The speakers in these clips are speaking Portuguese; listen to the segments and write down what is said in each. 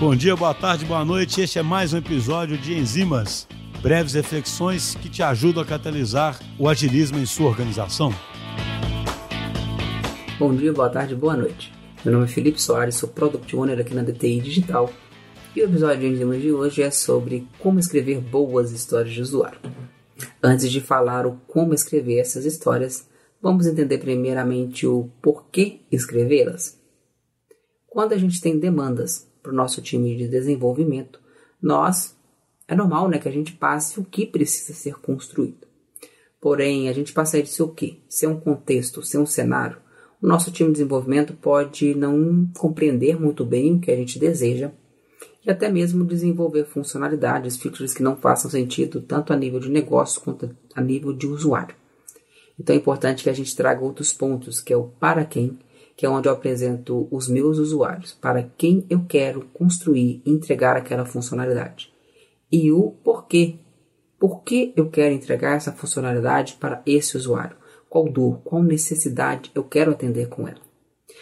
Bom dia, boa tarde, boa noite. Este é mais um episódio de Enzimas, breves reflexões que te ajudam a catalisar o agilismo em sua organização. Bom dia, boa tarde, boa noite. Meu nome é Felipe Soares, sou Product Owner aqui na DTI Digital e o episódio de Enzimas de hoje é sobre como escrever boas histórias de usuário. Antes de falar o como escrever essas histórias, vamos entender primeiramente o porquê escrevê-las. Quando a gente tem demandas para o nosso time de desenvolvimento, nós é normal né, que a gente passe o que precisa ser construído. Porém, a gente passa isso o quê? Ser um contexto, ser um cenário. O nosso time de desenvolvimento pode não compreender muito bem o que a gente deseja e até mesmo desenvolver funcionalidades, features que não façam sentido tanto a nível de negócio quanto a nível de usuário. Então é importante que a gente traga outros pontos, que é o para quem, que é onde eu apresento os meus usuários, para quem eu quero construir e entregar aquela funcionalidade. E o porquê. Por que eu quero entregar essa funcionalidade para esse usuário? Qual dor, qual necessidade eu quero atender com ela?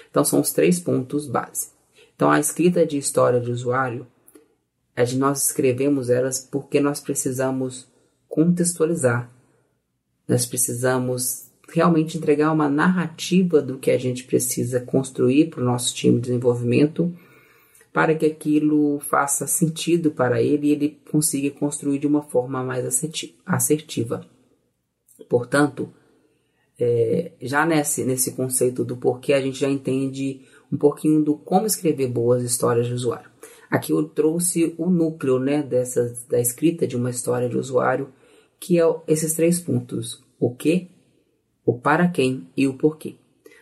Então são os três pontos base. Então a escrita de história de usuário é de nós escrevemos elas porque nós precisamos contextualizar. Nós precisamos realmente entregar uma narrativa do que a gente precisa construir para o nosso time de desenvolvimento, para que aquilo faça sentido para ele e ele consiga construir de uma forma mais assertiva. Portanto, é, já nesse, nesse conceito do porquê, a gente já entende um pouquinho do como escrever boas histórias de usuário. Aqui eu trouxe o núcleo né, dessas, da escrita de uma história de usuário, que é esses três pontos: o que, o para quem e o porquê.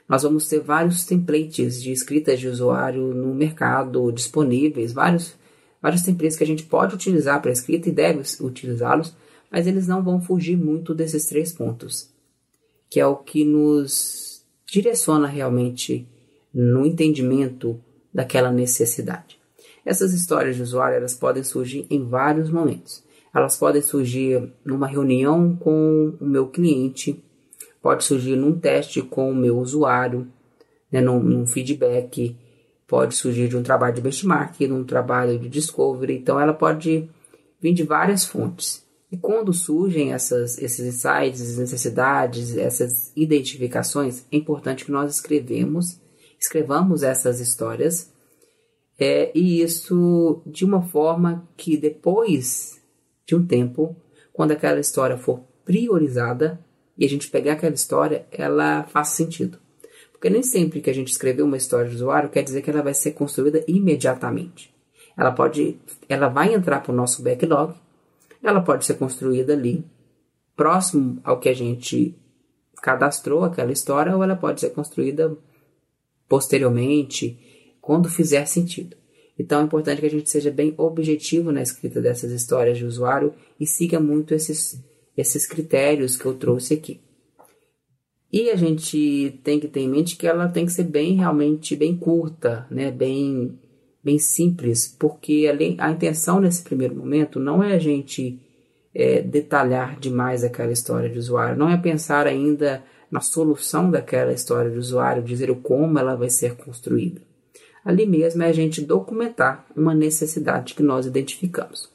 Nós vamos ter vários templates de escritas de usuário no mercado disponíveis, vários, vários templates que a gente pode utilizar para escrita e deve utilizá-los, mas eles não vão fugir muito desses três pontos, que é o que nos direciona realmente no entendimento daquela necessidade. Essas histórias de usuário elas podem surgir em vários momentos. Elas podem surgir numa reunião com o meu cliente, pode surgir num teste com o meu usuário, né, num, num feedback, pode surgir de um trabalho de benchmark, num trabalho de discovery. Então, ela pode vir de várias fontes. E quando surgem essas, esses insights, necessidades, essas identificações, é importante que nós escrevemos, escrevamos essas histórias, é, e isso de uma forma que depois de um tempo, quando aquela história for priorizada, e a gente pegar aquela história, ela faz sentido. Porque nem sempre que a gente escreveu uma história de usuário quer dizer que ela vai ser construída imediatamente. Ela pode, ela vai entrar para o nosso backlog, ela pode ser construída ali, próximo ao que a gente cadastrou aquela história, ou ela pode ser construída posteriormente, quando fizer sentido. Então é importante que a gente seja bem objetivo na escrita dessas histórias de usuário e siga muito esses esses critérios que eu trouxe aqui. E a gente tem que ter em mente que ela tem que ser bem realmente bem curta, né? bem, bem simples, porque a, a intenção nesse primeiro momento não é a gente é, detalhar demais aquela história de usuário, não é pensar ainda na solução daquela história de usuário, dizer o como ela vai ser construída. Ali mesmo é a gente documentar uma necessidade que nós identificamos.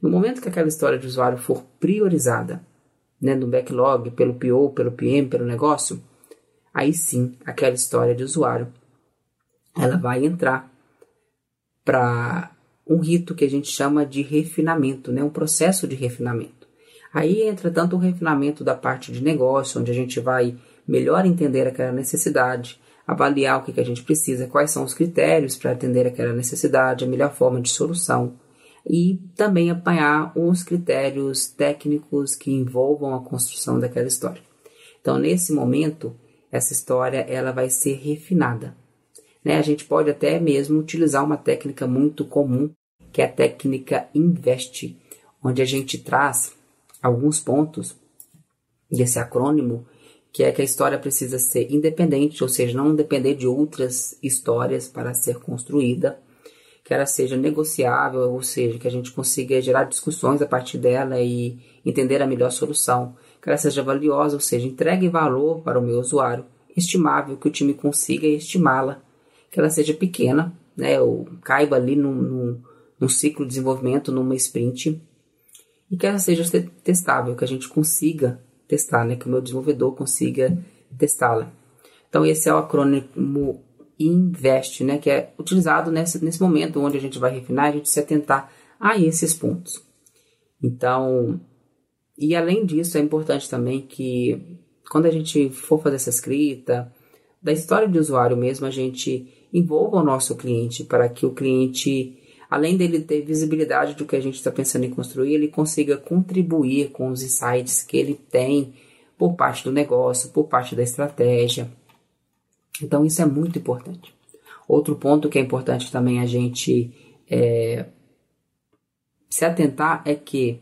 No momento que aquela história de usuário for priorizada né, no backlog, pelo PO, pelo PM, pelo negócio, aí sim aquela história de usuário ela vai entrar para um rito que a gente chama de refinamento, né, um processo de refinamento. Aí entra tanto o refinamento da parte de negócio, onde a gente vai melhor entender aquela necessidade, avaliar o que, que a gente precisa, quais são os critérios para atender aquela necessidade, a melhor forma de solução e também apanhar os critérios técnicos que envolvam a construção daquela história. Então, nesse momento, essa história ela vai ser refinada. Né? A gente pode até mesmo utilizar uma técnica muito comum, que é a técnica INVEST, onde a gente traz alguns pontos desse acrônimo, que é que a história precisa ser independente, ou seja, não depender de outras histórias para ser construída que ela seja negociável, ou seja, que a gente consiga gerar discussões a partir dela e entender a melhor solução, que ela seja valiosa, ou seja, entregue valor para o meu usuário, estimável, que o time consiga estimá-la, que ela seja pequena, né, ou caiba ali num, num ciclo de desenvolvimento, numa sprint, e que ela seja testável, que a gente consiga testar, né, que o meu desenvolvedor consiga testá-la. Então esse é o acrônimo INVEST, né, que é utilizado nesse, nesse momento onde a gente vai refinar, a gente se atentar a esses pontos. Então, e além disso, é importante também que quando a gente for fazer essa escrita, da história de usuário mesmo, a gente envolva o nosso cliente para que o cliente, além dele ter visibilidade do que a gente está pensando em construir, ele consiga contribuir com os insights que ele tem por parte do negócio, por parte da estratégia. Então isso é muito importante. Outro ponto que é importante também a gente é, se atentar é que,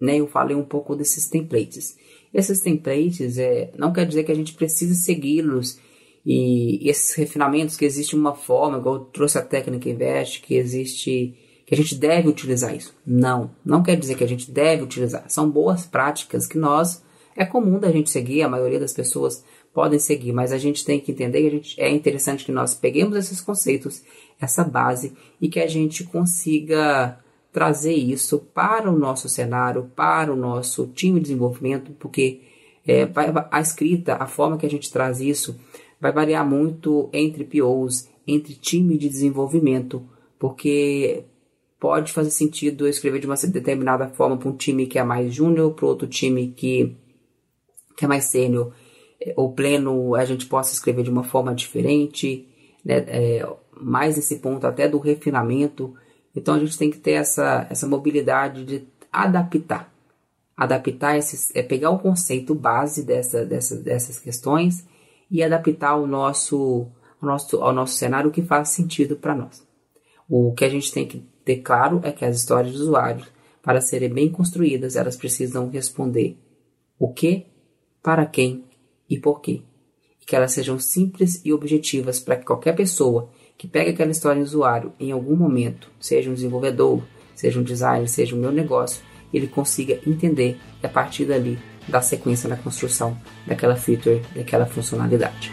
né, eu falei um pouco desses templates. Esses templates é, não quer dizer que a gente precisa segui-los e, esses refinamentos que existe uma forma, igual eu trouxe a técnica Invest, que existe que a gente deve utilizar isso. Não, não quer dizer que a gente deve utilizar. São boas práticas que nós é comum da gente seguir, a maioria das pessoas podem seguir, mas a gente tem que entender que a gente, é interessante que nós peguemos esses conceitos, essa base e que a gente consiga trazer isso para o nosso cenário, para o nosso time de desenvolvimento, porque é, a escrita, a forma que a gente traz isso, vai variar muito entre POs, entre time de desenvolvimento, porque pode fazer sentido eu escrever de uma determinada forma para um time que é mais júnior, para outro time que, que é mais sênior, ou pleno, a gente possa escrever de uma forma diferente, né? É, mais esse ponto até do refinamento. Então a gente tem que ter essa, essa mobilidade de adaptar. Adaptar esses, é pegar o conceito base dessa, dessa, dessas questões e adaptar ao nosso, ao nosso, ao nosso cenário o que faz sentido para nós. O que a gente tem que ter claro é que as histórias de usuários, para serem bem construídas, elas precisam responder o que, para quem e por quê. E que elas sejam simples e objetivas para que qualquer pessoa que pegue aquela história de usuário em algum momento, seja um desenvolvedor, seja um designer, seja o meu negócio, ele consiga entender e a partir dali dar sequência na construção daquela feature, daquela funcionalidade.